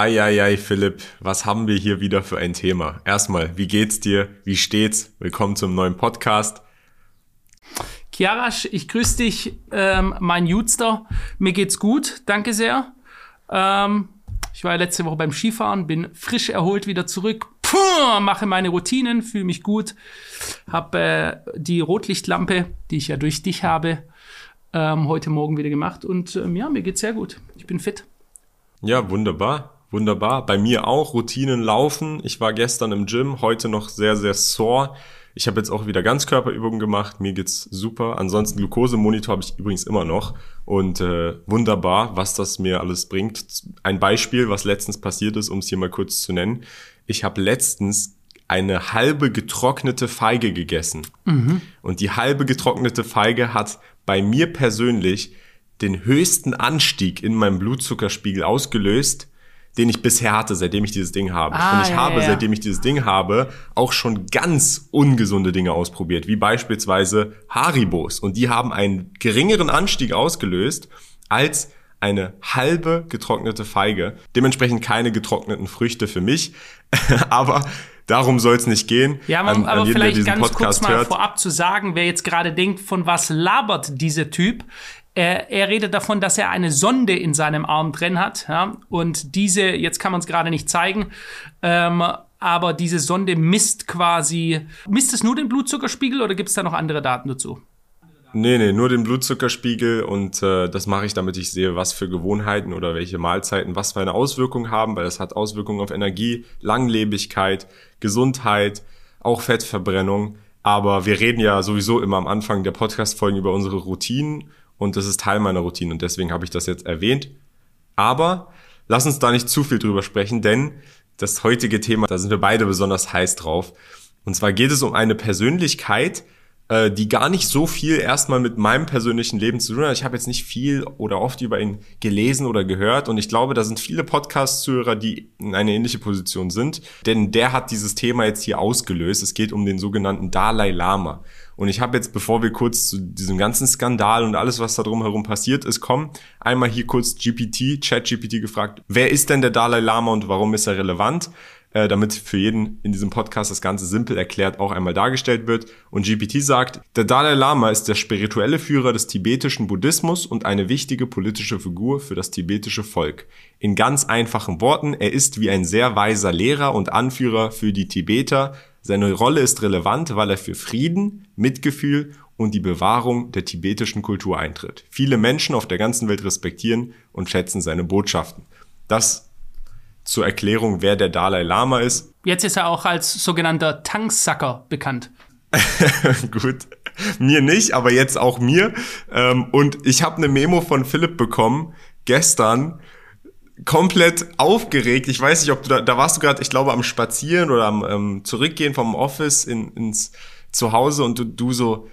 Eieiei, Philipp, was haben wir hier wieder für ein Thema? Erstmal, wie geht's dir? Wie steht's? Willkommen zum neuen Podcast. Kiarasch, ich grüße dich, ähm, mein Jutster. Mir geht's gut, danke sehr. Ähm, ich war ja letzte Woche beim Skifahren, bin frisch erholt wieder zurück. Puh, mache meine Routinen, fühle mich gut. Hab äh, die Rotlichtlampe, die ich ja durch dich habe, ähm, heute Morgen wieder gemacht. Und ähm, ja, mir geht's sehr gut. Ich bin fit. Ja, wunderbar. Wunderbar. Bei mir auch Routinen laufen. Ich war gestern im Gym, heute noch sehr, sehr sore. Ich habe jetzt auch wieder Ganzkörperübungen gemacht. Mir geht's super. Ansonsten Glukosemonitor habe ich übrigens immer noch. Und äh, wunderbar, was das mir alles bringt. Ein Beispiel, was letztens passiert ist, um es hier mal kurz zu nennen. Ich habe letztens eine halbe getrocknete Feige gegessen. Mhm. Und die halbe getrocknete Feige hat bei mir persönlich den höchsten Anstieg in meinem Blutzuckerspiegel ausgelöst, den ich bisher hatte, seitdem ich dieses Ding habe. Ah, und ich ja, habe, ja. seitdem ich dieses Ding habe, auch schon ganz ungesunde Dinge ausprobiert, wie beispielsweise Haribos. Und die haben einen geringeren Anstieg ausgelöst als eine halbe getrocknete Feige. Dementsprechend keine getrockneten Früchte für mich. Aber darum soll es nicht gehen. Ja, man, an, aber jeden, vielleicht ganz Podcast kurz mal hört. vorab zu sagen, wer jetzt gerade denkt, von was labert dieser Typ? Er, er redet davon, dass er eine Sonde in seinem Arm drin hat. Ja? Und diese, jetzt kann man es gerade nicht zeigen, ähm, aber diese Sonde misst quasi, misst es nur den Blutzuckerspiegel oder gibt es da noch andere Daten dazu? Nee, nee, nur den Blutzuckerspiegel und äh, das mache ich, damit ich sehe, was für Gewohnheiten oder welche Mahlzeiten was für eine Auswirkung haben, weil das hat Auswirkungen auf Energie, Langlebigkeit, Gesundheit, auch Fettverbrennung. Aber wir reden ja sowieso immer am Anfang der Podcast-Folgen über unsere Routinen und das ist Teil meiner Routine und deswegen habe ich das jetzt erwähnt. Aber lass uns da nicht zu viel drüber sprechen, denn das heutige Thema, da sind wir beide besonders heiß drauf. Und zwar geht es um eine Persönlichkeit, äh, die gar nicht so viel erstmal mit meinem persönlichen Leben zu tun hat. Ich habe jetzt nicht viel oder oft über ihn gelesen oder gehört und ich glaube, da sind viele Podcast-Zuhörer, die in eine ähnliche Position sind, denn der hat dieses Thema jetzt hier ausgelöst. Es geht um den sogenannten Dalai Lama. Und ich habe jetzt, bevor wir kurz zu diesem ganzen Skandal und alles, was da drumherum passiert ist, kommen, einmal hier kurz GPT, ChatGPT gefragt, wer ist denn der Dalai Lama und warum ist er relevant? äh, damit für jeden in diesem Podcast das Ganze simpel erklärt auch einmal dargestellt wird. Und GPT sagt, der Dalai Lama ist der spirituelle Führer des tibetischen Buddhismus und eine wichtige politische Figur für das tibetische Volk. In ganz einfachen Worten, er ist wie ein sehr weiser Lehrer und Anführer für die Tibeter. Seine Rolle ist relevant, weil er für Frieden, Mitgefühl und die Bewahrung der tibetischen Kultur eintritt. Viele Menschen auf der ganzen Welt respektieren und schätzen seine Botschaften. Das zur Erklärung, wer der Dalai Lama ist. Jetzt ist er auch als sogenannter Tanksacker bekannt. Gut. Mir nicht, aber jetzt auch mir. Ähm, und ich habe eine Memo von Philipp bekommen, gestern, komplett aufgeregt. Ich weiß nicht, ob du da, da warst du gerade, ich glaube, am Spazieren oder am ähm, Zurückgehen vom Office in, ins Zuhause und du, du so,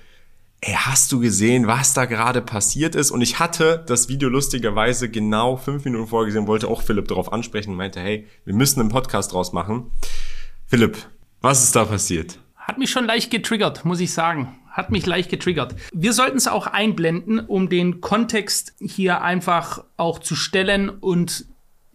ey, hast du gesehen, was da gerade passiert ist? Und ich hatte das Video lustigerweise genau fünf Minuten vorgesehen, wollte auch Philipp darauf ansprechen und meinte, hey, wir müssen einen Podcast draus machen. Philipp, was ist da passiert? Hat mich schon leicht getriggert, muss ich sagen. Hat mich leicht getriggert. Wir sollten es auch einblenden, um den Kontext hier einfach auch zu stellen und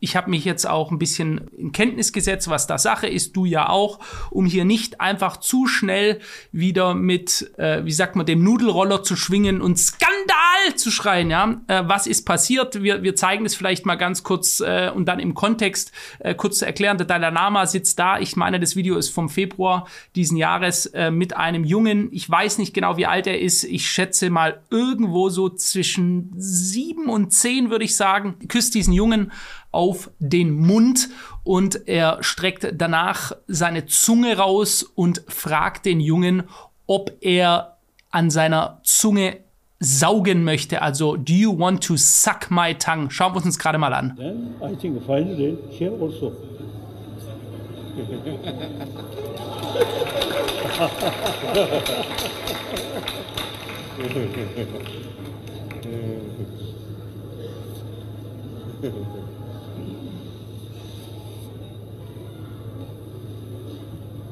ich habe mich jetzt auch ein bisschen in Kenntnis gesetzt, was da Sache ist, du ja auch, um hier nicht einfach zu schnell wieder mit, äh, wie sagt man, dem Nudelroller zu schwingen und Skandal zu schreien, ja. Äh, was ist passiert? Wir, wir zeigen es vielleicht mal ganz kurz äh, und dann im Kontext äh, kurz zu erklären. Der Dalai Lama sitzt da. Ich meine, das Video ist vom Februar diesen Jahres äh, mit einem Jungen. Ich weiß nicht genau, wie alt er ist. Ich schätze mal irgendwo so zwischen sieben und zehn, würde ich sagen. Küsst diesen Jungen auf den Mund und er streckt danach seine Zunge raus und fragt den Jungen, ob er an seiner Zunge saugen möchte. Also, do you want to suck my tongue? Schauen wir uns gerade mal an. I think finally here also.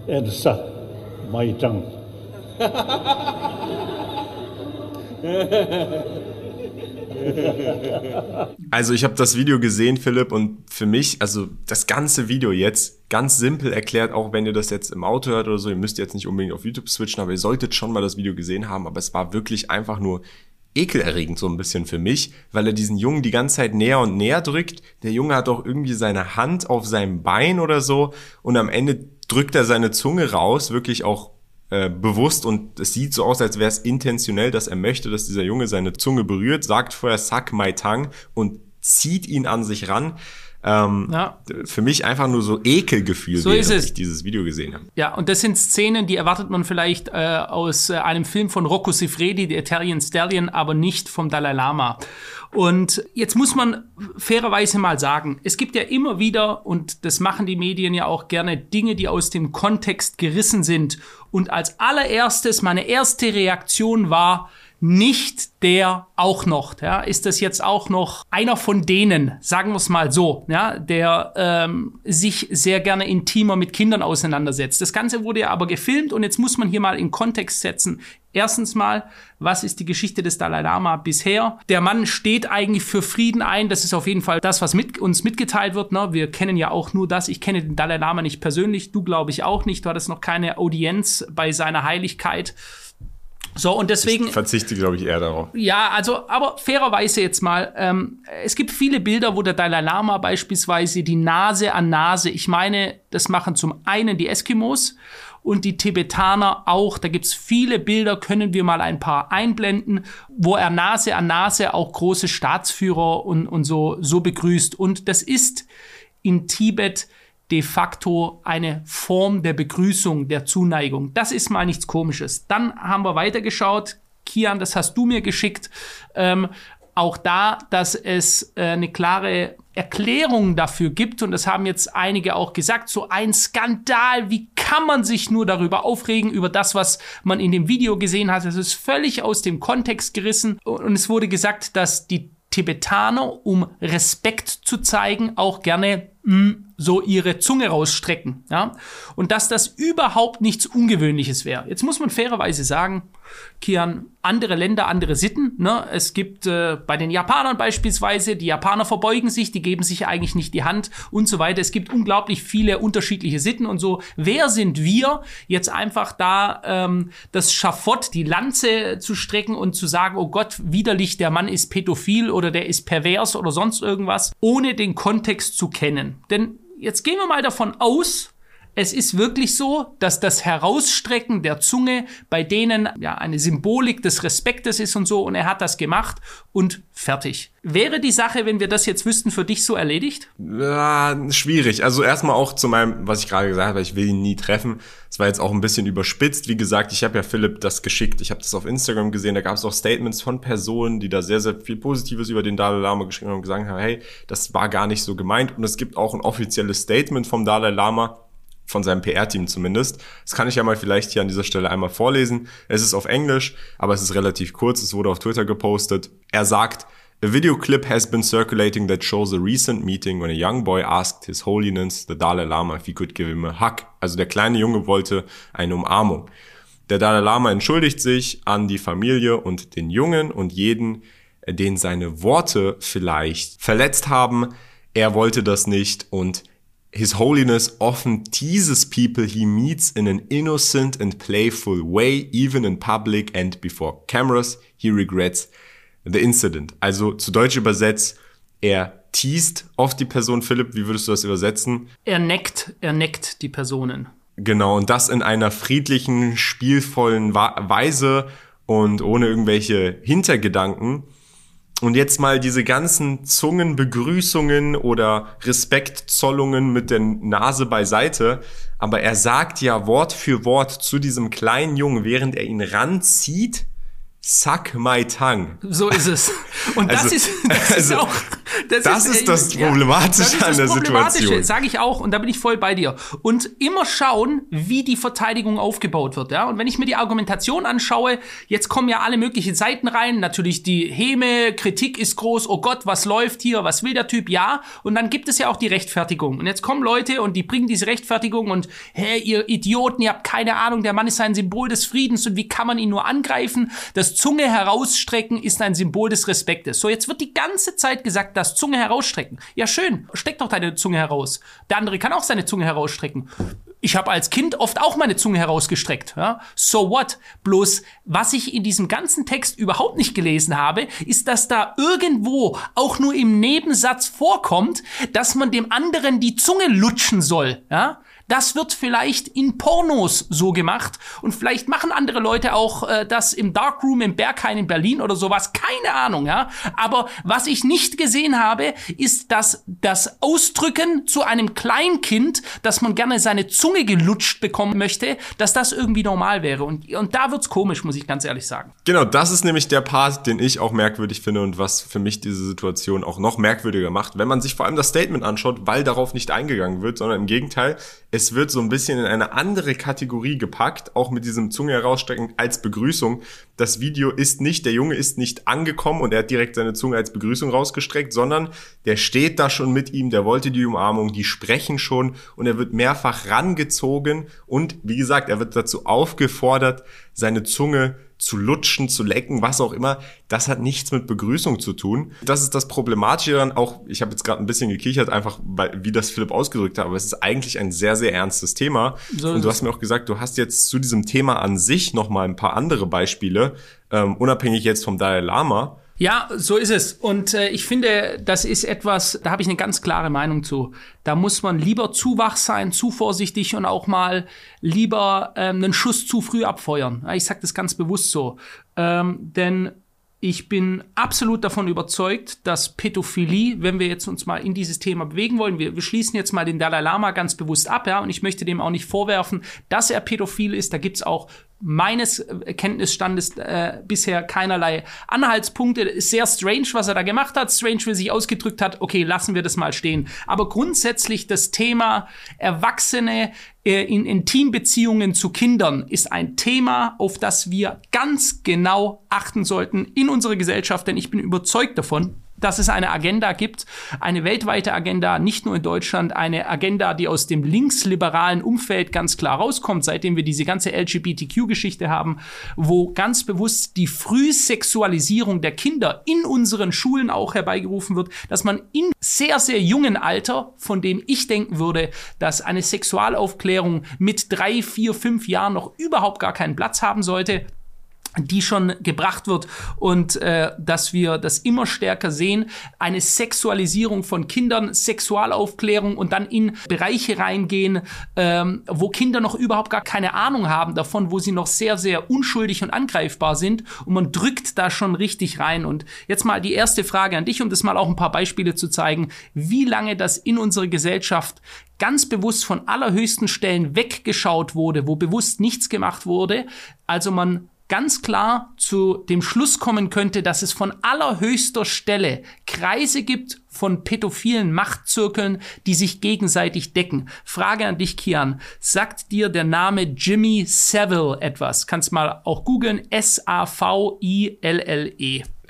and suck my tongue. Also ich habe das Video gesehen, Philipp, und für mich, also das ganze Video jetzt, ganz simpel erklärt, auch wenn ihr das jetzt im Auto hört oder so, ihr müsst jetzt nicht unbedingt auf YouTube switchen, aber ihr solltet schon mal das Video gesehen haben, aber es war wirklich einfach nur ekelerregend so ein bisschen für mich, weil er diesen Jungen die ganze Zeit näher und näher drückt. Der Junge hat auch irgendwie seine Hand auf seinem Bein oder so und am Ende drückt er seine Zunge raus, wirklich auch äh, bewusst und es sieht so aus, als wäre es intentionell, dass er möchte, dass dieser Junge seine Zunge berührt, sagt vorher Suck my tongue und zieht ihn an sich ran. Ähm, ja. Für mich einfach nur so Ekelgefühl, so während ich dieses Video gesehen habe. Ja, und das sind Szenen, die erwartet man vielleicht äh, aus äh, einem Film von Rocco Siffredi, The Italian Stallion, aber nicht vom Dalai Lama. Und jetzt muss man fairerweise mal sagen, es gibt ja immer wieder, und das machen die Medien ja auch gerne, Dinge, die aus dem Kontext gerissen sind. Und als allererstes, meine erste Reaktion war, nicht der auch noch, ja, ist das jetzt auch noch einer von denen, sagen wir es mal so, ja, der ähm, sich sehr gerne intimer mit Kindern auseinandersetzt. Das Ganze wurde ja aber gefilmt und jetzt muss man hier mal in Kontext setzen. Erstens mal, was ist die Geschichte des Dalai Lama bisher? Der Mann steht eigentlich für Frieden ein. Das ist auf jeden Fall das, was mit, uns mitgeteilt wird. Ne? Wir kennen ja auch nur das. Ich kenne den Dalai Lama nicht persönlich. Du glaube ich auch nicht. Du hattest noch keine Audienz bei seiner Heiligkeit. So, und deswegen. Ich verzichte, glaube ich, eher darauf. Ja, also, aber fairerweise jetzt mal, ähm, es gibt viele Bilder, wo der Dalai Lama beispielsweise die Nase an Nase, ich meine, das machen zum einen die Eskimos und die Tibetaner auch. Da gibt's viele Bilder, können wir mal ein paar einblenden, wo er Nase an Nase auch große Staatsführer und, und so, so begrüßt. Und das ist in Tibet de facto eine Form der Begrüßung, der Zuneigung. Das ist mal nichts Komisches. Dann haben wir weitergeschaut. Kian, das hast du mir geschickt. Ähm, auch da, dass es äh, eine klare Erklärung dafür gibt, und das haben jetzt einige auch gesagt, so ein Skandal, wie kann man sich nur darüber aufregen, über das, was man in dem Video gesehen hat. Es ist völlig aus dem Kontext gerissen und es wurde gesagt, dass die Tibetaner, um Respekt zu zeigen, auch gerne hm, so ihre Zunge rausstrecken. Ja? Und dass das überhaupt nichts Ungewöhnliches wäre. Jetzt muss man fairerweise sagen, Kian, andere Länder, andere Sitten. Ne? Es gibt äh, bei den Japanern beispielsweise, die Japaner verbeugen sich, die geben sich eigentlich nicht die Hand und so weiter. Es gibt unglaublich viele unterschiedliche Sitten und so. Wer sind wir, jetzt einfach da ähm, das Schafott, die Lanze zu strecken und zu sagen, oh Gott, widerlich, der Mann ist pädophil oder der ist pervers oder sonst irgendwas, ohne den Kontext zu kennen. Denn jetzt gehen wir mal davon aus, es ist wirklich so, dass das Herausstrecken der Zunge bei denen ja eine Symbolik des Respektes ist und so und er hat das gemacht und fertig. Wäre die Sache, wenn wir das jetzt wüssten, für dich so erledigt? Ja, schwierig. Also erstmal auch zu meinem, was ich gerade gesagt habe, ich will ihn nie treffen. Es war jetzt auch ein bisschen überspitzt. Wie gesagt, ich habe ja Philipp das geschickt. Ich habe das auf Instagram gesehen. Da gab es auch Statements von Personen, die da sehr, sehr viel Positives über den Dalai Lama geschrieben haben und gesagt haben, hey, das war gar nicht so gemeint. Und es gibt auch ein offizielles Statement vom Dalai Lama, von seinem PR-Team zumindest. Das kann ich ja mal vielleicht hier an dieser Stelle einmal vorlesen. Es ist auf Englisch, aber es ist relativ kurz. Es wurde auf Twitter gepostet. Er sagt, A video clip has been circulating that shows a recent meeting when a young boy asked His Holiness, the Dalai Lama, if he could give him a hug. Also der kleine Junge wollte eine Umarmung. Der Dalai Lama entschuldigt sich an die Familie und den Jungen und jeden, den seine Worte vielleicht verletzt haben. Er wollte das nicht und His Holiness often teases people he meets in an innocent and playful way, even in public and before cameras. He regrets the incident. Also zu Deutsch übersetzt, er teast oft die Person. Philipp, wie würdest du das übersetzen? Er neckt, er neckt die Personen. Genau, und das in einer friedlichen, spielvollen Weise und ohne irgendwelche Hintergedanken. Und jetzt mal diese ganzen Zungenbegrüßungen oder Respektzollungen mit der Nase beiseite. Aber er sagt ja Wort für Wort zu diesem kleinen Jungen, während er ihn ranzieht, Suck my tongue. So ist es. Und das also, ist, das also, ist auch, das, das ist, ist, das Problematische ja, das ist an der Situation. Sage ich auch, und da bin ich voll bei dir. Und immer schauen, wie die Verteidigung aufgebaut wird. Ja? Und wenn ich mir die Argumentation anschaue, jetzt kommen ja alle möglichen Seiten rein. Natürlich die Häme, Kritik ist groß. Oh Gott, was läuft hier? Was will der Typ? Ja. Und dann gibt es ja auch die Rechtfertigung. Und jetzt kommen Leute und die bringen diese Rechtfertigung und, hä, ihr Idioten, ihr habt keine Ahnung, der Mann ist ein Symbol des Friedens und wie kann man ihn nur angreifen? Das Zunge herausstrecken ist ein Symbol des Respektes. So, jetzt wird die ganze Zeit gesagt, das Zunge herausstrecken. Ja, schön, steck doch deine Zunge heraus. Der andere kann auch seine Zunge herausstrecken. Ich habe als Kind oft auch meine Zunge herausgestreckt. Ja? So what? Bloß, was ich in diesem ganzen Text überhaupt nicht gelesen habe, ist, dass da irgendwo auch nur im Nebensatz vorkommt, dass man dem anderen die Zunge lutschen soll. Ja? Das wird vielleicht in Pornos so gemacht und vielleicht machen andere Leute auch äh, das im Darkroom im Berghain in Berlin oder sowas. Keine Ahnung, ja. Aber was ich nicht gesehen habe, ist, dass das Ausdrücken zu einem Kleinkind, dass man gerne seine Zunge gelutscht bekommen möchte, dass das irgendwie normal wäre. Und, und da wird's komisch, muss ich ganz ehrlich sagen. Genau, das ist nämlich der Part, den ich auch merkwürdig finde und was für mich diese Situation auch noch merkwürdiger macht, wenn man sich vor allem das Statement anschaut, weil darauf nicht eingegangen wird, sondern im Gegenteil, es wird so ein bisschen in eine andere Kategorie gepackt, auch mit diesem Zunge herausstrecken als Begrüßung. Das Video ist nicht, der Junge ist nicht angekommen und er hat direkt seine Zunge als Begrüßung rausgestreckt, sondern der steht da schon mit ihm, der wollte die Umarmung, die sprechen schon und er wird mehrfach rangezogen und wie gesagt, er wird dazu aufgefordert, seine Zunge zu lutschen, zu lecken, was auch immer, das hat nichts mit Begrüßung zu tun. Das ist das Problematische daran, auch, ich habe jetzt gerade ein bisschen gekichert, einfach weil, wie das Philipp ausgedrückt hat, aber es ist eigentlich ein sehr, sehr ernstes Thema. So und du hast mir auch gesagt, du hast jetzt zu diesem Thema an sich nochmal ein paar andere Beispiele, ähm, unabhängig jetzt vom Dalai Lama. Ja, so ist es. Und äh, ich finde, das ist etwas, da habe ich eine ganz klare Meinung zu. Da muss man lieber zu wach sein, zu vorsichtig und auch mal lieber ähm, einen Schuss zu früh abfeuern. Ich sage das ganz bewusst so. Ähm, denn ich bin absolut davon überzeugt, dass Pädophilie, wenn wir jetzt uns mal in dieses Thema bewegen wollen, wir, wir schließen jetzt mal den Dalai Lama ganz bewusst ab, ja, und ich möchte dem auch nicht vorwerfen, dass er pädophil ist. Da gibt's auch meines Kenntnisstandes äh, bisher keinerlei Anhaltspunkte. Ist sehr strange, was er da gemacht hat. Strange, wie er sich ausgedrückt hat. Okay, lassen wir das mal stehen. Aber grundsätzlich das Thema Erwachsene äh, in Intimbeziehungen zu Kindern ist ein Thema, auf das wir ganz genau achten sollten in unserer Gesellschaft, denn ich bin überzeugt davon, dass es eine Agenda gibt, eine weltweite Agenda, nicht nur in Deutschland, eine Agenda, die aus dem linksliberalen Umfeld ganz klar rauskommt, seitdem wir diese ganze LGBTQ-Geschichte haben, wo ganz bewusst die Frühsexualisierung der Kinder in unseren Schulen auch herbeigerufen wird, dass man in sehr, sehr jungen Alter, von dem ich denken würde, dass eine Sexualaufklärung mit drei, vier, fünf Jahren noch überhaupt gar keinen Platz haben sollte, die schon gebracht wird und äh, dass wir das immer stärker sehen, eine Sexualisierung von Kindern, Sexualaufklärung und dann in Bereiche reingehen, ähm, wo Kinder noch überhaupt gar keine Ahnung haben davon, wo sie noch sehr, sehr unschuldig und angreifbar sind und man drückt da schon richtig rein. Und jetzt mal die erste Frage an dich, um das mal auch ein paar Beispiele zu zeigen, wie lange das in unserer Gesellschaft ganz bewusst von allerhöchsten Stellen weggeschaut wurde, wo bewusst nichts gemacht wurde. Also man ganz klar zu dem Schluss kommen könnte, dass es von allerhöchster Stelle Kreise gibt von pädophilen Machtzirkeln, die sich gegenseitig decken. Frage an dich, Kian. Sagt dir der Name Jimmy Savile etwas? Kannst mal auch googeln. S-A-V-I-L-L-E.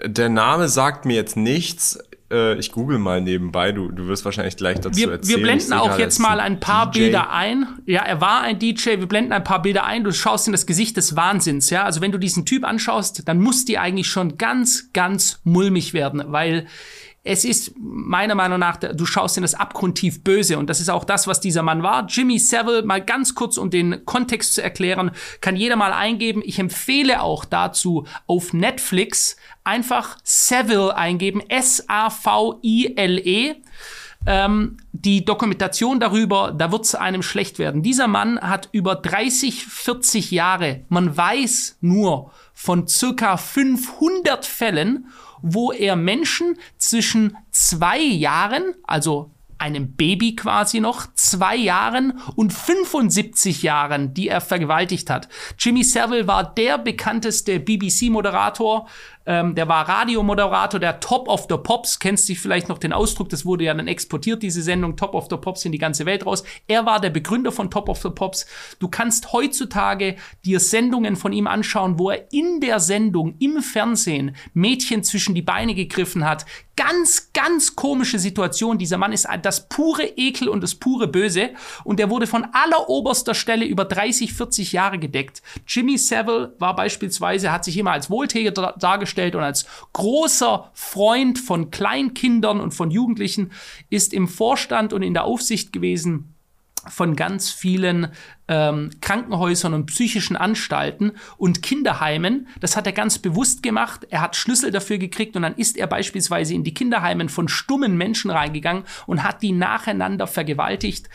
Der Name sagt mir jetzt nichts äh, ich google mal nebenbei, du, du wirst wahrscheinlich gleich dazu wir, erzählen. Wir blenden auch jetzt mal ein paar DJ. Bilder ein. Ja, er war ein DJ, wir blenden ein paar Bilder ein, du schaust in das Gesicht des Wahnsinns, ja. Also wenn du diesen Typ anschaust, dann muss die eigentlich schon ganz, ganz mulmig werden, weil es ist meiner Meinung nach, du schaust in das abgrundtief Böse und das ist auch das, was dieser Mann war. Jimmy Savile, mal ganz kurz, um den Kontext zu erklären, kann jeder mal eingeben. Ich empfehle auch dazu auf Netflix einfach Savile eingeben, S-A-V-I-L-E. Ähm, die Dokumentation darüber, da wird es einem schlecht werden. Dieser Mann hat über 30, 40 Jahre, man weiß nur von circa 500 Fällen wo er Menschen zwischen zwei Jahren, also einem Baby quasi noch, zwei Jahren und 75 Jahren, die er vergewaltigt hat. Jimmy Savile war der bekannteste BBC-Moderator ähm, der war Radiomoderator, der Top of the Pops. Kennst du vielleicht noch den Ausdruck? Das wurde ja dann exportiert, diese Sendung Top of the Pops in die ganze Welt raus. Er war der Begründer von Top of the Pops. Du kannst heutzutage dir Sendungen von ihm anschauen, wo er in der Sendung im Fernsehen Mädchen zwischen die Beine gegriffen hat. Ganz, ganz komische Situation. Dieser Mann ist das pure Ekel und das pure Böse. Und der wurde von alleroberster Stelle über 30, 40 Jahre gedeckt. Jimmy Savile war beispielsweise, hat sich immer als Wohltäter dargestellt und als großer Freund von Kleinkindern und von Jugendlichen, ist im Vorstand und in der Aufsicht gewesen von ganz vielen ähm, Krankenhäusern und psychischen Anstalten und Kinderheimen. Das hat er ganz bewusst gemacht. Er hat Schlüssel dafür gekriegt und dann ist er beispielsweise in die Kinderheimen von stummen Menschen reingegangen und hat die nacheinander vergewaltigt.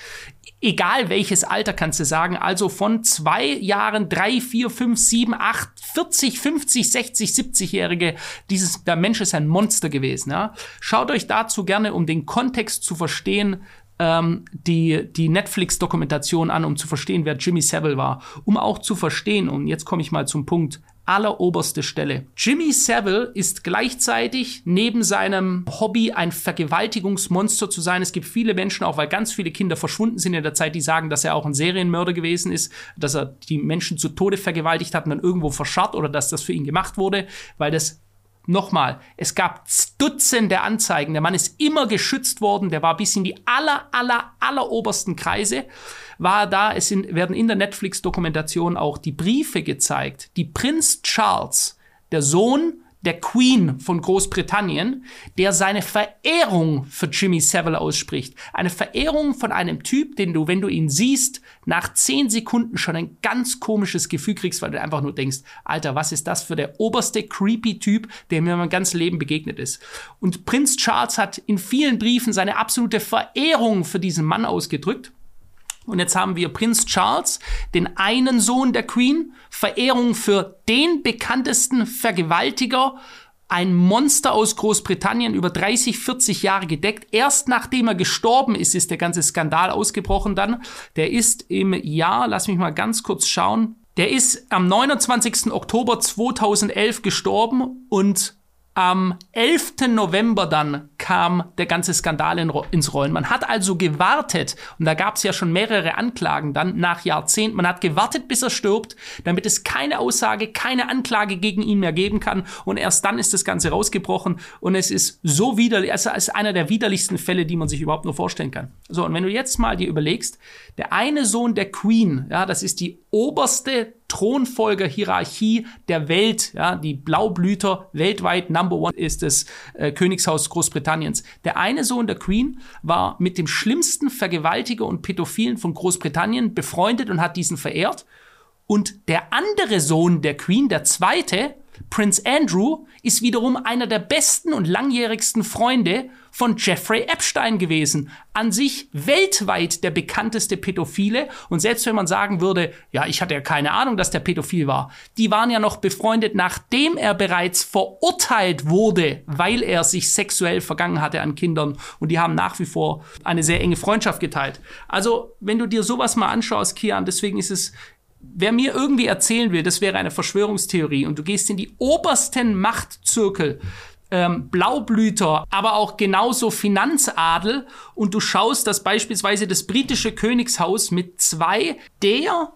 Egal welches Alter kannst du sagen, also von zwei Jahren, drei, vier, fünf, sieben, acht, 40, 50, 60, 70-Jährige. Dieses, der Mensch ist ein Monster gewesen. Ja? Schaut euch dazu gerne, um den Kontext zu verstehen, ähm, die, die Netflix-Dokumentation an, um zu verstehen, wer Jimmy Savile war. Um auch zu verstehen, und jetzt komme ich mal zum Punkt, alleroberste Stelle. Jimmy Savile ist gleichzeitig neben seinem Hobby ein Vergewaltigungsmonster zu sein. Es gibt viele Menschen, auch weil ganz viele Kinder verschwunden sind in der Zeit, die sagen, dass er auch ein Serienmörder gewesen ist, dass er die Menschen zu Tode vergewaltigt hat und dann irgendwo verscharrt oder dass das für ihn gemacht wurde, weil das Nochmal, es gab Dutzende Anzeigen. Der Mann ist immer geschützt worden. Der war bis in die aller, aller, aller obersten Kreise. War da. Es sind, werden in der Netflix-Dokumentation auch die Briefe gezeigt, die Prinz Charles, der Sohn der Queen von Großbritannien, der seine Verehrung für Jimmy Savile ausspricht. Eine Verehrung von einem Typ, den du, wenn du ihn siehst, nach zehn Sekunden schon ein ganz komisches Gefühl kriegst, weil du einfach nur denkst, Alter, was ist das für der oberste creepy Typ, der mir mein ganzes Leben begegnet ist. Und Prinz Charles hat in vielen Briefen seine absolute Verehrung für diesen Mann ausgedrückt. Und jetzt haben wir Prinz Charles, den einen Sohn der Queen, Verehrung für den bekanntesten Vergewaltiger, ein Monster aus Großbritannien über 30, 40 Jahre gedeckt. Erst nachdem er gestorben ist, ist der ganze Skandal ausgebrochen dann. Der ist im Jahr, lass mich mal ganz kurz schauen, der ist am 29. Oktober 2011 gestorben und am 11. November dann kam der ganze Skandal in, ins Rollen. Man hat also gewartet, und da gab es ja schon mehrere Anklagen dann nach Jahrzehnten, man hat gewartet, bis er stirbt, damit es keine Aussage, keine Anklage gegen ihn mehr geben kann. Und erst dann ist das Ganze rausgebrochen und es ist so widerlich, es ist einer der widerlichsten Fälle, die man sich überhaupt nur vorstellen kann. So, und wenn du jetzt mal dir überlegst, der eine Sohn der Queen, ja, das ist die oberste Thronfolgerhierarchie der Welt. Ja, die Blaublüter weltweit Number One ist das äh, Königshaus Großbritanniens. Der eine Sohn der Queen war mit dem schlimmsten Vergewaltiger und Pädophilen von Großbritannien befreundet und hat diesen verehrt. Und der andere Sohn der Queen, der zweite, Prince Andrew ist wiederum einer der besten und langjährigsten Freunde von Jeffrey Epstein gewesen. An sich weltweit der bekannteste Pädophile. Und selbst wenn man sagen würde, ja, ich hatte ja keine Ahnung, dass der Pädophil war, die waren ja noch befreundet, nachdem er bereits verurteilt wurde, weil er sich sexuell vergangen hatte an Kindern. Und die haben nach wie vor eine sehr enge Freundschaft geteilt. Also, wenn du dir sowas mal anschaust, Kian, deswegen ist es wer mir irgendwie erzählen will, das wäre eine Verschwörungstheorie und du gehst in die obersten Machtzirkel, ähm, Blaublüter, aber auch genauso Finanzadel und du schaust, dass beispielsweise das britische Königshaus mit zwei der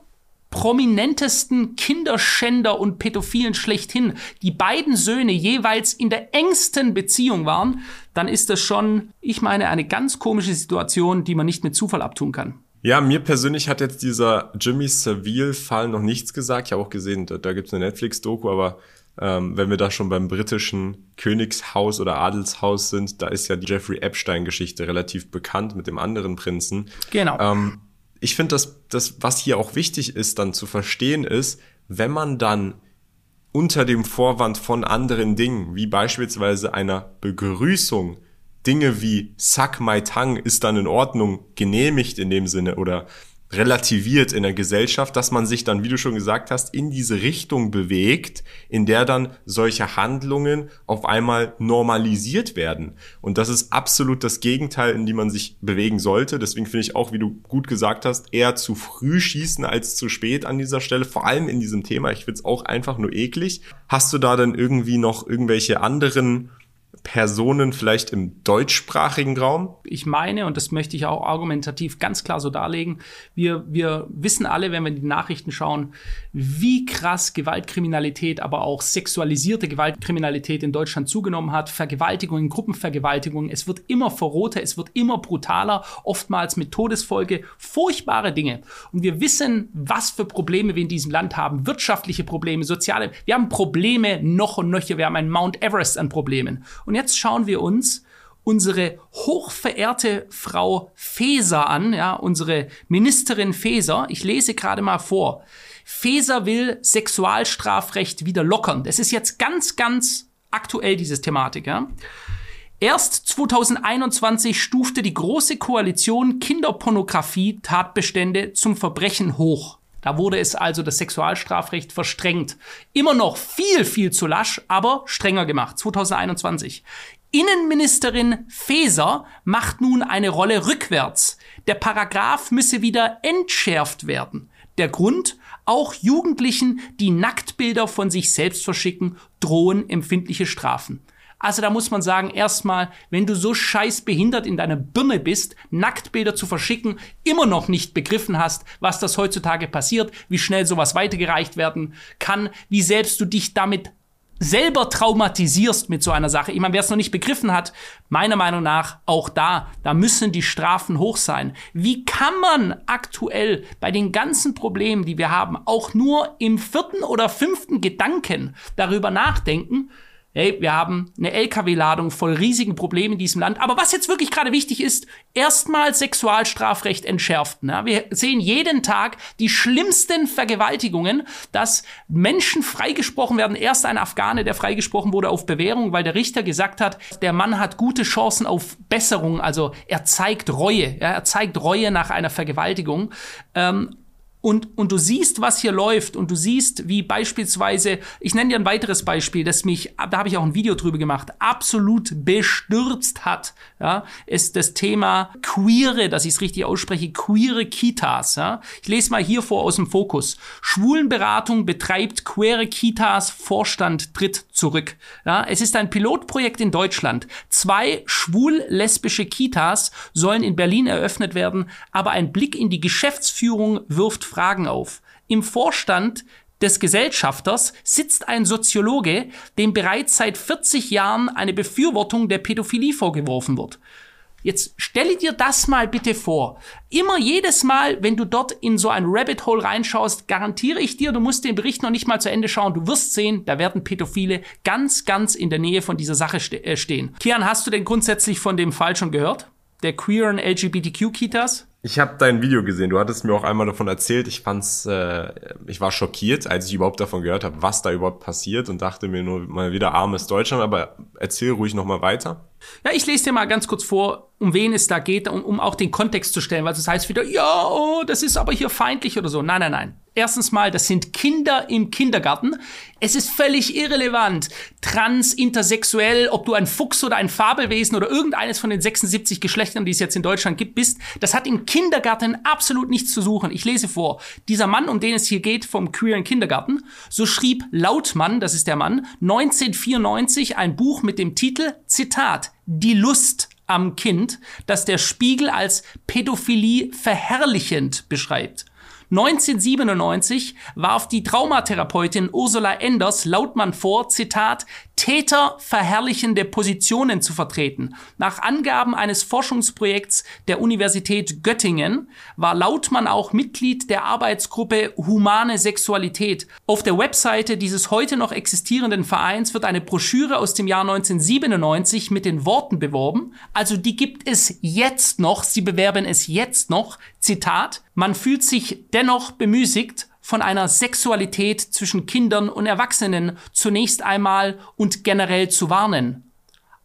prominentesten Kinderschänder und Pädophilen schlechthin, die beiden Söhne jeweils in der engsten Beziehung waren, dann ist das schon, ich meine, eine ganz komische Situation, die man nicht mit Zufall abtun kann. Ja, mir persönlich hat jetzt dieser Jimmy Savile-Fall noch nichts gesagt. Ich habe auch gesehen, da, da gibt es eine Netflix-Doku, aber ähm, wenn wir da schon beim britischen Königshaus oder Adelshaus sind, da ist ja die Jeffrey Epstein-Geschichte relativ bekannt mit dem anderen Prinzen. Genau. Ähm, ich finde, dass das, was hier auch wichtig ist, dann zu verstehen ist, wenn man dann unter dem Vorwand von anderen Dingen, wie beispielsweise einer Begrüßung, Dinge wie Suck my tongue ist dann in Ordnung genehmigt in dem Sinne oder relativiert in der Gesellschaft, dass man sich dann, wie du schon gesagt hast, in diese Richtung bewegt, in der dann solche Handlungen auf einmal normalisiert werden. Und das ist absolut das Gegenteil, in die man sich bewegen sollte. Deswegen finde ich auch, wie du gut gesagt hast, eher zu früh schießen als zu spät an dieser Stelle, vor allem in diesem Thema. Ich finde es auch einfach nur eklig. Hast du da denn irgendwie noch irgendwelche anderen Personen vielleicht im deutschsprachigen Raum? Ich meine, und das möchte ich auch argumentativ ganz klar so darlegen, wir, wir wissen alle, wenn wir in die Nachrichten schauen, wie krass Gewaltkriminalität, aber auch sexualisierte Gewaltkriminalität in Deutschland zugenommen hat. Vergewaltigungen, Gruppenvergewaltigungen. Es wird immer verroter, es wird immer brutaler, oftmals mit Todesfolge. Furchtbare Dinge. Und wir wissen, was für Probleme wir in diesem Land haben. Wirtschaftliche Probleme, soziale. Wir haben Probleme noch und nöcher. Wir haben ein Mount Everest an Problemen. Und jetzt schauen wir uns unsere hochverehrte Frau Faeser an, ja, unsere Ministerin Faeser. Ich lese gerade mal vor. Faeser will Sexualstrafrecht wieder lockern. Das ist jetzt ganz, ganz aktuell, diese Thematik. Ja. Erst 2021 stufte die Große Koalition Kinderpornografie-Tatbestände zum Verbrechen hoch. Da wurde es also das Sexualstrafrecht verstrengt. Immer noch viel, viel zu lasch, aber strenger gemacht. 2021. Innenministerin Faeser macht nun eine Rolle rückwärts. Der Paragraph müsse wieder entschärft werden. Der Grund? Auch Jugendlichen, die Nacktbilder von sich selbst verschicken, drohen empfindliche Strafen. Also da muss man sagen, erstmal, wenn du so scheiß behindert in deiner Birne bist, Nacktbilder zu verschicken, immer noch nicht begriffen hast, was das heutzutage passiert, wie schnell sowas weitergereicht werden kann, wie selbst du dich damit selber traumatisierst mit so einer Sache. Ich meine, wer es noch nicht begriffen hat, meiner Meinung nach auch da, da müssen die Strafen hoch sein. Wie kann man aktuell bei den ganzen Problemen, die wir haben, auch nur im vierten oder fünften Gedanken darüber nachdenken, hey, wir haben eine LKW-Ladung voll riesigen Problemen in diesem Land. Aber was jetzt wirklich gerade wichtig ist, erstmal Sexualstrafrecht entschärft. Ne? Wir sehen jeden Tag die schlimmsten Vergewaltigungen, dass Menschen freigesprochen werden. Erst ein Afghane, der freigesprochen wurde auf Bewährung, weil der Richter gesagt hat, der Mann hat gute Chancen auf Besserung. Also er zeigt Reue. Ja? Er zeigt Reue nach einer Vergewaltigung. Ähm, und, und du siehst, was hier läuft und du siehst, wie beispielsweise, ich nenne dir ein weiteres Beispiel, das mich, da habe ich auch ein Video drüber gemacht, absolut bestürzt hat, ja, ist das Thema queere, dass ich es richtig ausspreche, queere Kitas, ja. Ich lese mal hier vor aus dem Fokus. Schwulenberatung betreibt queere Kitas, Vorstand tritt zurück. Ja, es ist ein Pilotprojekt in Deutschland. Zwei schwul-lesbische Kitas sollen in Berlin eröffnet werden, aber ein Blick in die Geschäftsführung wirft Fragen auf. Im Vorstand des Gesellschafters sitzt ein Soziologe, dem bereits seit 40 Jahren eine Befürwortung der Pädophilie vorgeworfen wird. Jetzt stelle dir das mal bitte vor. Immer jedes Mal, wenn du dort in so ein Rabbit Hole reinschaust, garantiere ich dir, du musst den Bericht noch nicht mal zu Ende schauen. Du wirst sehen, da werden Pädophile ganz, ganz in der Nähe von dieser Sache ste äh stehen. Kian, hast du denn grundsätzlich von dem Fall schon gehört? Der queeren LGBTQ-Kitas? Ich habe dein Video gesehen. Du hattest mir auch einmal davon erzählt. Ich fand's, äh, ich war schockiert, als ich überhaupt davon gehört habe, was da überhaupt passiert und dachte mir nur mal wieder armes Deutschland. Aber erzähl ruhig noch mal weiter. Ja, ich lese dir mal ganz kurz vor, um wen es da geht, um, um auch den Kontext zu stellen, weil das heißt wieder, ja, oh, das ist aber hier feindlich oder so. Nein, nein, nein. Erstens mal, das sind Kinder im Kindergarten. Es ist völlig irrelevant, trans, intersexuell, ob du ein Fuchs oder ein Fabelwesen oder irgendeines von den 76 Geschlechtern, die es jetzt in Deutschland gibt, bist. Das hat im Kindergarten absolut nichts zu suchen. Ich lese vor. Dieser Mann, um den es hier geht, vom queeren Kindergarten, so schrieb Lautmann, das ist der Mann, 1994 ein Buch mit dem Titel, Zitat, Die Lust am Kind, das der Spiegel als Pädophilie verherrlichend beschreibt. 1997 warf die Traumatherapeutin Ursula Enders Lautmann vor, Zitat, Täter verherrlichende Positionen zu vertreten. Nach Angaben eines Forschungsprojekts der Universität Göttingen war Lautmann auch Mitglied der Arbeitsgruppe Humane Sexualität. Auf der Webseite dieses heute noch existierenden Vereins wird eine Broschüre aus dem Jahr 1997 mit den Worten beworben. Also die gibt es jetzt noch. Sie bewerben es jetzt noch. Zitat. Man fühlt sich dennoch bemüßigt, von einer Sexualität zwischen Kindern und Erwachsenen zunächst einmal und generell zu warnen.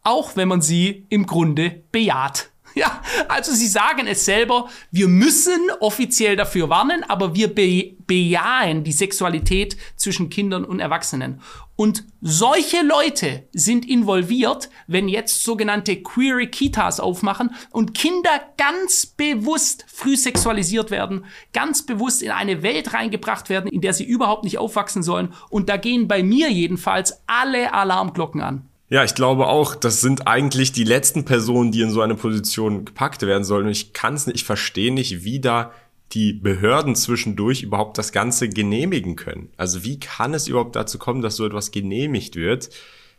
Auch wenn man sie im Grunde bejaht. Ja, also sie sagen es selber, wir müssen offiziell dafür warnen, aber wir be bejahen die Sexualität zwischen Kindern und Erwachsenen. Und solche Leute sind involviert, wenn jetzt sogenannte Query Kitas aufmachen und Kinder ganz bewusst früh sexualisiert werden, ganz bewusst in eine Welt reingebracht werden, in der sie überhaupt nicht aufwachsen sollen. Und da gehen bei mir jedenfalls alle Alarmglocken an. Ja, ich glaube auch, das sind eigentlich die letzten Personen, die in so eine Position gepackt werden sollen. Und ich kann es nicht, ich verstehe nicht, wie da die Behörden zwischendurch überhaupt das Ganze genehmigen können. Also wie kann es überhaupt dazu kommen, dass so etwas genehmigt wird?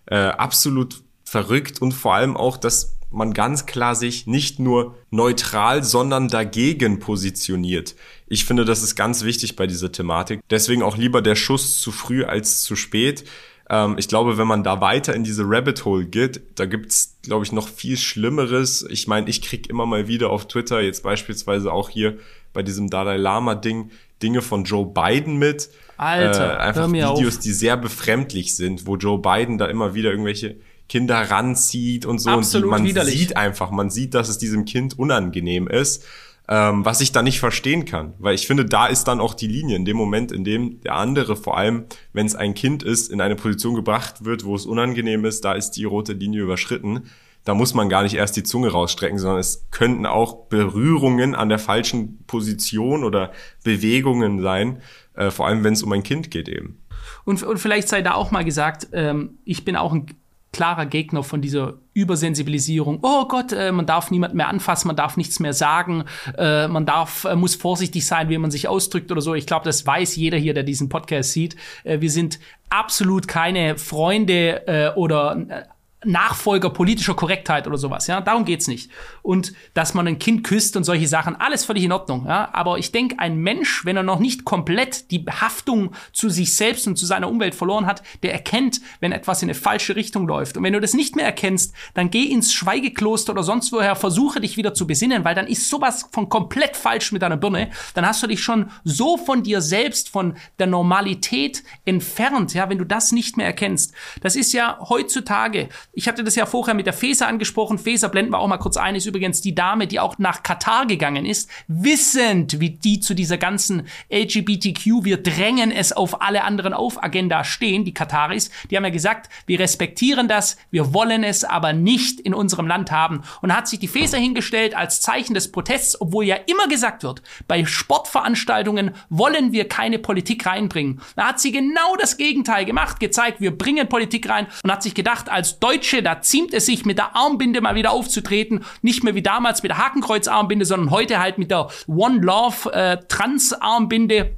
Äh, absolut verrückt und vor allem auch, dass man ganz klar sich nicht nur neutral, sondern dagegen positioniert. Ich finde, das ist ganz wichtig bei dieser Thematik. Deswegen auch lieber der Schuss zu früh als zu spät. Ähm, ich glaube, wenn man da weiter in diese Rabbit Hole geht, da gibt's, glaube ich, noch viel Schlimmeres. Ich meine, ich krieg immer mal wieder auf Twitter, jetzt beispielsweise auch hier bei diesem Dalai Lama-Ding, Dinge von Joe Biden mit. Alter, äh, einfach Videos, auf. die sehr befremdlich sind, wo Joe Biden da immer wieder irgendwelche Kinder ranzieht und so. Absolut und man widerlich. sieht einfach, man sieht, dass es diesem Kind unangenehm ist ähm, was ich da nicht verstehen kann. Weil ich finde, da ist dann auch die Linie. In dem Moment, in dem der andere, vor allem wenn es ein Kind ist, in eine Position gebracht wird, wo es unangenehm ist, da ist die rote Linie überschritten. Da muss man gar nicht erst die Zunge rausstrecken, sondern es könnten auch Berührungen an der falschen Position oder Bewegungen sein, äh, vor allem wenn es um ein Kind geht eben. Und, und vielleicht sei da auch mal gesagt, ähm, ich bin auch ein klarer Gegner von dieser Übersensibilisierung. Oh Gott, äh, man darf niemand mehr anfassen, man darf nichts mehr sagen, äh, man darf, äh, muss vorsichtig sein, wie man sich ausdrückt oder so. Ich glaube, das weiß jeder hier, der diesen Podcast sieht. Äh, wir sind absolut keine Freunde äh, oder äh, Nachfolger politischer Korrektheit oder sowas. Ja, darum geht's nicht. Und dass man ein Kind küsst und solche Sachen, alles völlig in Ordnung. Ja, aber ich denke, ein Mensch, wenn er noch nicht komplett die Haftung zu sich selbst und zu seiner Umwelt verloren hat, der erkennt, wenn etwas in eine falsche Richtung läuft. Und wenn du das nicht mehr erkennst, dann geh ins Schweigekloster oder sonst woher, versuche dich wieder zu besinnen, weil dann ist sowas von komplett falsch mit deiner Birne. Dann hast du dich schon so von dir selbst, von der Normalität entfernt. Ja, wenn du das nicht mehr erkennst. Das ist ja heutzutage ich hatte das ja vorher mit der Feser angesprochen. Feser blenden wir auch mal kurz ein, ist übrigens die Dame, die auch nach Katar gegangen ist, wissend, wie die zu dieser ganzen LGBTQ, wir drängen es auf alle anderen auf Agenda stehen, die Kataris. Die haben ja gesagt, wir respektieren das, wir wollen es aber nicht in unserem Land haben. Und hat sich die Feser hingestellt als Zeichen des Protests, obwohl ja immer gesagt wird, bei Sportveranstaltungen wollen wir keine Politik reinbringen. Da hat sie genau das Gegenteil gemacht, gezeigt, wir bringen Politik rein und hat sich gedacht, als Deutsche Deutsche, da ziemt es sich mit der Armbinde mal wieder aufzutreten. Nicht mehr wie damals mit der Hakenkreuz-Armbinde, sondern heute halt mit der One Love äh, Trans-Armbinde.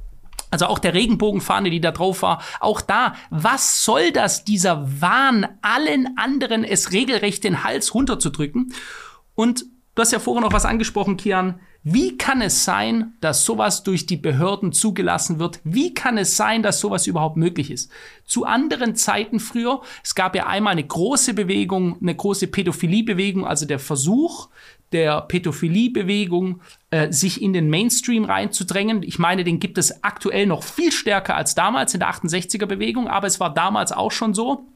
Also auch der Regenbogenfahne, die da drauf war. Auch da, was soll das, dieser Wahn, allen anderen es regelrecht den Hals runterzudrücken? Und du hast ja vorher noch was angesprochen, Kian. Wie kann es sein, dass sowas durch die Behörden zugelassen wird? Wie kann es sein, dass sowas überhaupt möglich ist? Zu anderen Zeiten früher, es gab ja einmal eine große Bewegung, eine große Pädophiliebewegung, also der Versuch der Pädophiliebewegung, äh, sich in den Mainstream reinzudrängen. Ich meine, den gibt es aktuell noch viel stärker als damals in der 68er Bewegung, aber es war damals auch schon so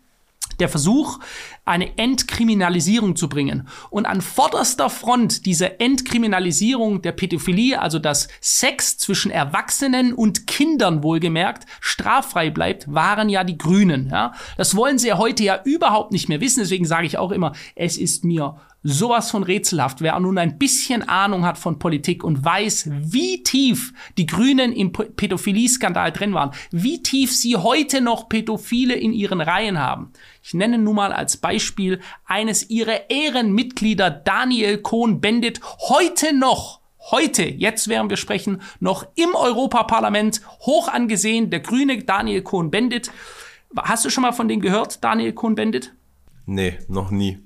der Versuch, eine Entkriminalisierung zu bringen. Und an vorderster Front dieser Entkriminalisierung der Pädophilie, also dass Sex zwischen Erwachsenen und Kindern wohlgemerkt straffrei bleibt, waren ja die Grünen. Ja? Das wollen sie ja heute ja überhaupt nicht mehr wissen. Deswegen sage ich auch immer, es ist mir sowas von rätselhaft. Wer nun ein bisschen Ahnung hat von Politik und weiß, wie tief die Grünen im Pädophilie-Skandal drin waren, wie tief sie heute noch Pädophile in ihren Reihen haben. Ich nenne nun mal als Beispiel eines ihrer Ehrenmitglieder, Daniel Cohn-Bendit, heute noch heute, jetzt werden wir sprechen, noch im Europaparlament, hoch angesehen, der grüne Daniel Cohn-Bendit. Hast du schon mal von dem gehört, Daniel Cohn-Bendit? Nee, noch nie.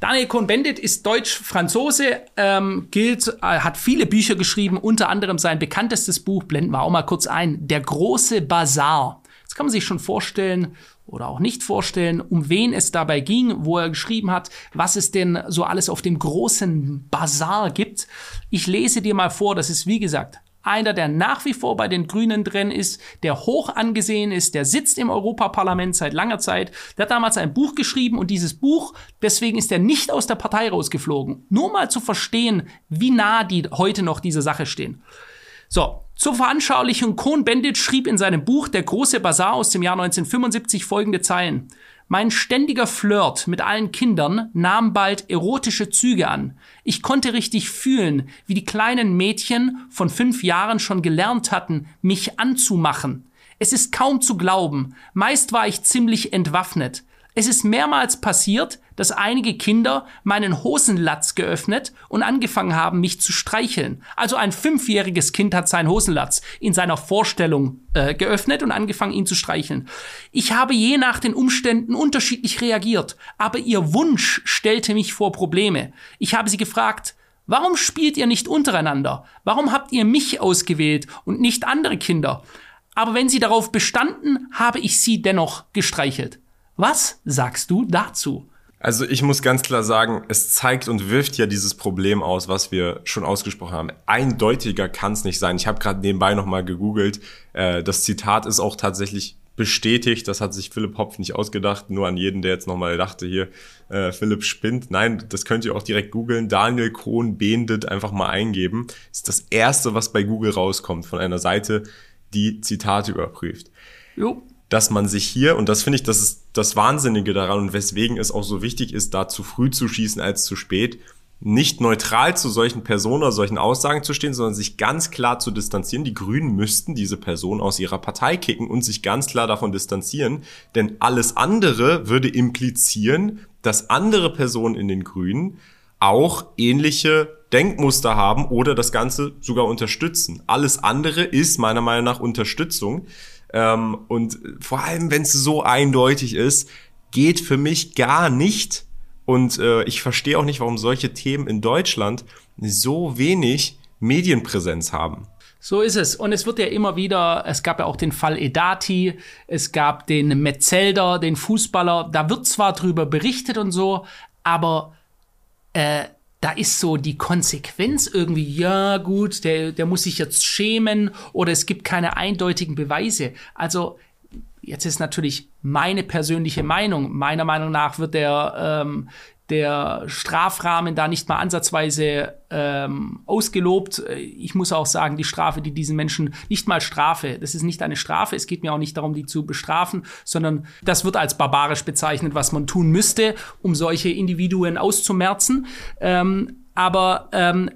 Daniel Cohn-Bendit ist Deutsch-Franzose, ähm, gilt, äh, hat viele Bücher geschrieben, unter anderem sein bekanntestes Buch, blenden wir auch mal kurz ein, Der große Bazar. Jetzt kann man sich schon vorstellen oder auch nicht vorstellen, um wen es dabei ging, wo er geschrieben hat, was es denn so alles auf dem großen Bazar gibt. Ich lese dir mal vor, das ist wie gesagt einer, der nach wie vor bei den Grünen drin ist, der hoch angesehen ist, der sitzt im Europaparlament seit langer Zeit. Der hat damals ein Buch geschrieben und dieses Buch, deswegen ist er nicht aus der Partei rausgeflogen. Nur mal zu verstehen, wie nah die heute noch dieser Sache stehen. So, zur Veranschaulichung, Cohn-Bendit schrieb in seinem Buch Der große Bazar aus dem Jahr 1975 folgende Zeilen. Mein ständiger Flirt mit allen Kindern nahm bald erotische Züge an. Ich konnte richtig fühlen, wie die kleinen Mädchen von fünf Jahren schon gelernt hatten, mich anzumachen. Es ist kaum zu glauben. Meist war ich ziemlich entwaffnet. Es ist mehrmals passiert, dass einige Kinder meinen Hosenlatz geöffnet und angefangen haben, mich zu streicheln. Also ein fünfjähriges Kind hat seinen Hosenlatz in seiner Vorstellung äh, geöffnet und angefangen, ihn zu streicheln. Ich habe je nach den Umständen unterschiedlich reagiert, aber ihr Wunsch stellte mich vor Probleme. Ich habe sie gefragt, Warum spielt ihr nicht untereinander? Warum habt ihr mich ausgewählt und nicht andere Kinder? Aber wenn sie darauf bestanden, habe ich sie dennoch gestreichelt. Was sagst du dazu? Also ich muss ganz klar sagen, es zeigt und wirft ja dieses Problem aus, was wir schon ausgesprochen haben. Eindeutiger kann es nicht sein. Ich habe gerade nebenbei nochmal gegoogelt. Äh, das Zitat ist auch tatsächlich bestätigt. Das hat sich Philipp Hopf nicht ausgedacht. Nur an jeden, der jetzt nochmal dachte, hier, äh, Philipp spinnt. Nein, das könnt ihr auch direkt googeln. Daniel Kohn Behndet einfach mal eingeben. Ist das erste, was bei Google rauskommt von einer Seite, die Zitate überprüft. Jo dass man sich hier, und das finde ich, das ist das Wahnsinnige daran und weswegen es auch so wichtig ist, da zu früh zu schießen als zu spät, nicht neutral zu solchen Personen oder solchen Aussagen zu stehen, sondern sich ganz klar zu distanzieren. Die Grünen müssten diese Person aus ihrer Partei kicken und sich ganz klar davon distanzieren, denn alles andere würde implizieren, dass andere Personen in den Grünen auch ähnliche Denkmuster haben oder das Ganze sogar unterstützen. Alles andere ist meiner Meinung nach Unterstützung. Ähm, und vor allem, wenn es so eindeutig ist, geht für mich gar nicht. Und äh, ich verstehe auch nicht, warum solche Themen in Deutschland so wenig Medienpräsenz haben. So ist es. Und es wird ja immer wieder, es gab ja auch den Fall Edati, es gab den Metzelder, den Fußballer. Da wird zwar drüber berichtet und so, aber äh, da ist so die Konsequenz irgendwie, ja gut, der, der muss sich jetzt schämen oder es gibt keine eindeutigen Beweise. Also jetzt ist natürlich meine persönliche Meinung. Meiner Meinung nach wird der ähm, der Strafrahmen da nicht mal ansatzweise ähm, ausgelobt. Ich muss auch sagen, die Strafe, die diesen Menschen nicht mal Strafe, das ist nicht eine Strafe, es geht mir auch nicht darum, die zu bestrafen, sondern das wird als barbarisch bezeichnet, was man tun müsste, um solche Individuen auszumerzen. Ähm, aber ähm,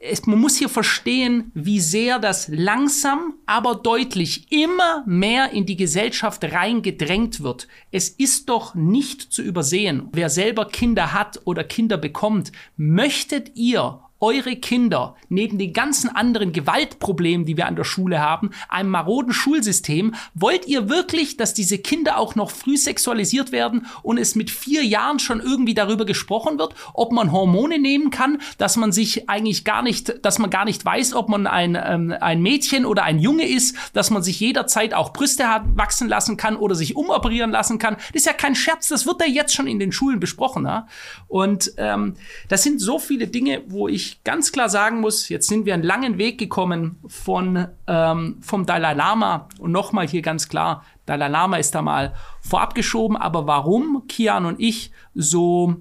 es, man muss hier verstehen, wie sehr das langsam, aber deutlich immer mehr in die Gesellschaft reingedrängt wird. Es ist doch nicht zu übersehen, wer selber Kinder hat oder Kinder bekommt. Möchtet ihr eure Kinder neben den ganzen anderen Gewaltproblemen, die wir an der Schule haben, einem maroden Schulsystem, wollt ihr wirklich, dass diese Kinder auch noch früh sexualisiert werden und es mit vier Jahren schon irgendwie darüber gesprochen wird, ob man Hormone nehmen kann, dass man sich eigentlich gar nicht, dass man gar nicht weiß, ob man ein, ähm, ein Mädchen oder ein Junge ist, dass man sich jederzeit auch Brüste hat, wachsen lassen kann oder sich umoperieren lassen kann. Das ist ja kein Scherz, das wird ja jetzt schon in den Schulen besprochen. Ja? Und ähm, das sind so viele Dinge, wo ich ganz klar sagen muss, jetzt sind wir einen langen Weg gekommen von, ähm, vom Dalai Lama. Und nochmal hier ganz klar, Dalai Lama ist da mal vorab geschoben. Aber warum Kian und ich so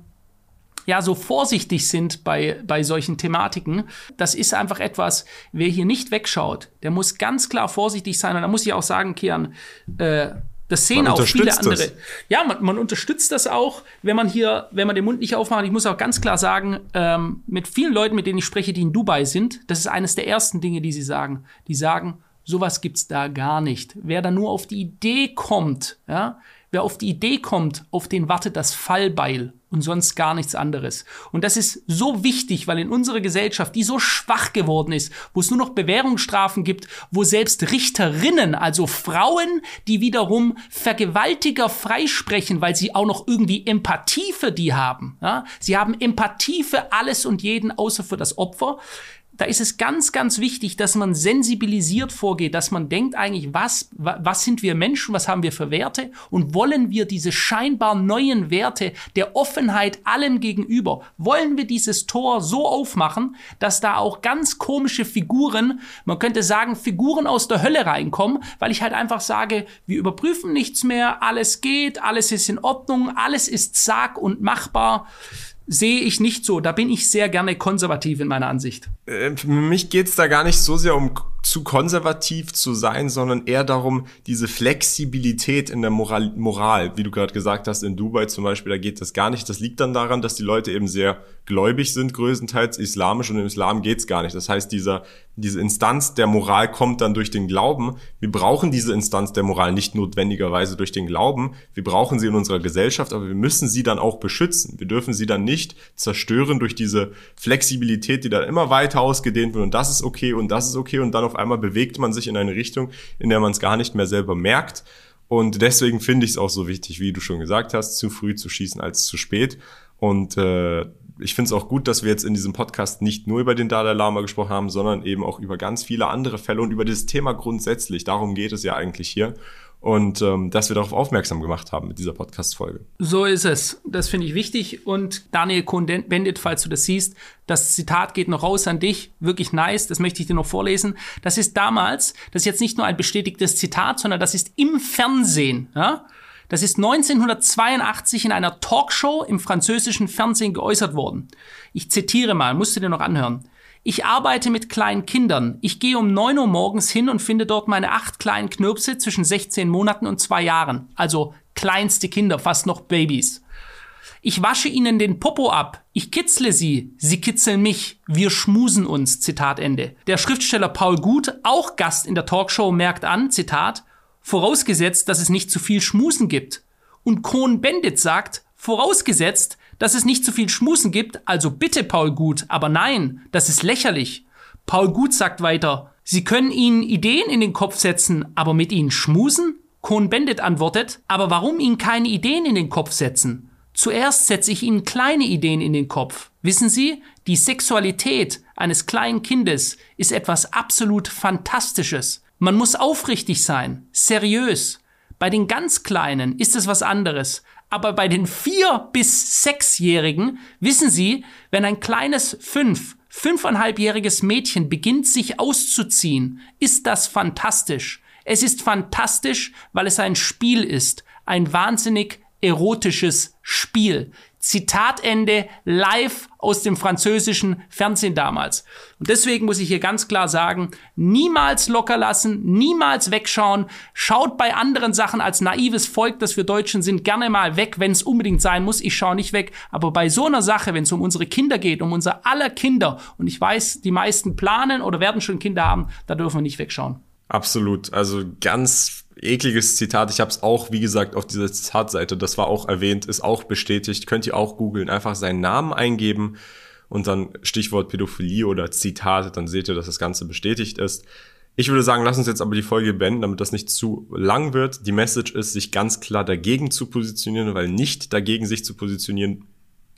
ja, so vorsichtig sind bei, bei solchen Thematiken. Das ist einfach etwas, wer hier nicht wegschaut, der muss ganz klar vorsichtig sein. Und da muss ich auch sagen, Kian, äh, das sehen man auch viele andere. Das. Ja, man, man, unterstützt das auch, wenn man hier, wenn man den Mund nicht aufmacht. Ich muss auch ganz klar sagen, ähm, mit vielen Leuten, mit denen ich spreche, die in Dubai sind, das ist eines der ersten Dinge, die sie sagen. Die sagen, sowas gibt's da gar nicht. Wer da nur auf die Idee kommt, ja, wer auf die Idee kommt, auf den wartet das Fallbeil und sonst gar nichts anderes. Und das ist so wichtig, weil in unserer Gesellschaft, die so schwach geworden ist, wo es nur noch Bewährungsstrafen gibt, wo selbst Richterinnen, also Frauen, die wiederum Vergewaltiger freisprechen, weil sie auch noch irgendwie Empathie für die haben. Ja? Sie haben Empathie für alles und jeden, außer für das Opfer da ist es ganz, ganz wichtig, dass man sensibilisiert vorgeht, dass man denkt eigentlich, was, was sind wir Menschen, was haben wir für Werte und wollen wir diese scheinbar neuen Werte der Offenheit allem gegenüber, wollen wir dieses Tor so aufmachen, dass da auch ganz komische Figuren, man könnte sagen, Figuren aus der Hölle reinkommen, weil ich halt einfach sage, wir überprüfen nichts mehr, alles geht, alles ist in Ordnung, alles ist sag und machbar sehe ich nicht so. Da bin ich sehr gerne konservativ in meiner Ansicht. Äh, für mich geht's da gar nicht so sehr um zu konservativ zu sein, sondern eher darum, diese Flexibilität in der Moral, Moral wie du gerade gesagt hast, in Dubai zum Beispiel, da geht das gar nicht. Das liegt dann daran, dass die Leute eben sehr gläubig sind, größtenteils islamisch und im Islam geht's gar nicht. Das heißt, dieser, diese Instanz der Moral kommt dann durch den Glauben. Wir brauchen diese Instanz der Moral nicht notwendigerweise durch den Glauben. Wir brauchen sie in unserer Gesellschaft, aber wir müssen sie dann auch beschützen. Wir dürfen sie dann nicht zerstören durch diese Flexibilität, die dann immer weiter ausgedehnt wird und das ist okay und das ist okay und dann auf einmal bewegt man sich in eine Richtung, in der man es gar nicht mehr selber merkt. Und deswegen finde ich es auch so wichtig, wie du schon gesagt hast, zu früh zu schießen als zu spät. Und äh, ich finde es auch gut, dass wir jetzt in diesem Podcast nicht nur über den Dalai Lama gesprochen haben, sondern eben auch über ganz viele andere Fälle und über dieses Thema grundsätzlich. Darum geht es ja eigentlich hier. Und ähm, dass wir darauf aufmerksam gemacht haben mit dieser Podcast-Folge. So ist es. Das finde ich wichtig. Und Daniel Cohn-Bendit, falls du das siehst, das Zitat geht noch raus an dich. Wirklich nice. Das möchte ich dir noch vorlesen. Das ist damals, das ist jetzt nicht nur ein bestätigtes Zitat, sondern das ist im Fernsehen. Ja? Das ist 1982 in einer Talkshow im französischen Fernsehen geäußert worden. Ich zitiere mal, musst du dir noch anhören. Ich arbeite mit kleinen Kindern. Ich gehe um 9 Uhr morgens hin und finde dort meine acht kleinen Knirpse zwischen 16 Monaten und zwei Jahren. Also kleinste Kinder, fast noch Babys. Ich wasche ihnen den Popo ab. Ich kitzle sie. Sie kitzeln mich. Wir schmusen uns. Zitat Ende. Der Schriftsteller Paul Gut, auch Gast in der Talkshow, merkt an, Zitat, vorausgesetzt, dass es nicht zu viel Schmusen gibt. Und Kohn-Bendit sagt, vorausgesetzt, dass es nicht zu viel Schmusen gibt, also bitte Paul Gut, aber nein, das ist lächerlich. Paul Gut sagt weiter, Sie können Ihnen Ideen in den Kopf setzen, aber mit ihnen schmusen? Kohn-Bendit antwortet, aber warum Ihnen keine Ideen in den Kopf setzen? Zuerst setze ich Ihnen kleine Ideen in den Kopf. Wissen Sie, die Sexualität eines kleinen Kindes ist etwas absolut Fantastisches. Man muss aufrichtig sein, seriös. Bei den ganz Kleinen ist es was anderes. Aber bei den vier bis sechsjährigen wissen Sie, wenn ein kleines fünf, fünfeinhalbjähriges Mädchen beginnt sich auszuziehen, ist das fantastisch. Es ist fantastisch, weil es ein Spiel ist, ein wahnsinnig erotisches Spiel. Zitatende live aus dem französischen Fernsehen damals. Und deswegen muss ich hier ganz klar sagen, niemals locker lassen, niemals wegschauen. Schaut bei anderen Sachen als naives Volk, das wir Deutschen sind, gerne mal weg, wenn es unbedingt sein muss. Ich schaue nicht weg. Aber bei so einer Sache, wenn es um unsere Kinder geht, um unser aller Kinder, und ich weiß, die meisten planen oder werden schon Kinder haben, da dürfen wir nicht wegschauen. Absolut. Also ganz ekliges Zitat. Ich habe es auch, wie gesagt, auf dieser Zitatseite, das war auch erwähnt, ist auch bestätigt. Könnt ihr auch googeln, einfach seinen Namen eingeben und dann Stichwort Pädophilie oder Zitat, dann seht ihr, dass das Ganze bestätigt ist. Ich würde sagen, lass uns jetzt aber die Folge beenden, damit das nicht zu lang wird. Die Message ist, sich ganz klar dagegen zu positionieren, weil nicht dagegen sich zu positionieren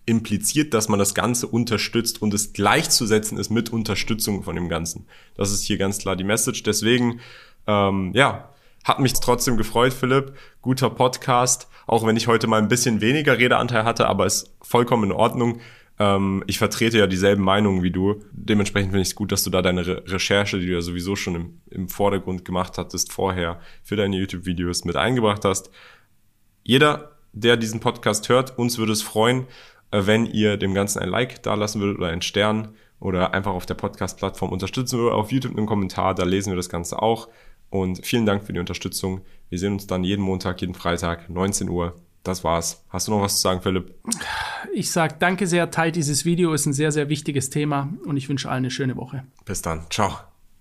impliziert, dass man das Ganze unterstützt und es gleichzusetzen ist mit Unterstützung von dem Ganzen. Das ist hier ganz klar die Message. Deswegen, ähm, ja, hat mich trotzdem gefreut, Philipp. Guter Podcast, auch wenn ich heute mal ein bisschen weniger Redeanteil hatte, aber ist vollkommen in Ordnung. Ähm, ich vertrete ja dieselben Meinungen wie du. Dementsprechend finde ich es gut, dass du da deine Re Recherche, die du ja sowieso schon im, im Vordergrund gemacht hattest, vorher für deine YouTube-Videos mit eingebracht hast. Jeder, der diesen Podcast hört, uns würde es freuen, äh, wenn ihr dem Ganzen ein Like da lassen würdet oder einen Stern oder einfach auf der Podcast-Plattform unterstützen oder auf YouTube einen Kommentar, da lesen wir das Ganze auch. Und vielen Dank für die Unterstützung. Wir sehen uns dann jeden Montag, jeden Freitag, 19 Uhr. Das war's. Hast du noch was zu sagen, Philipp? Ich sag danke sehr, teilt dieses Video, ist ein sehr, sehr wichtiges Thema und ich wünsche allen eine schöne Woche. Bis dann. Ciao.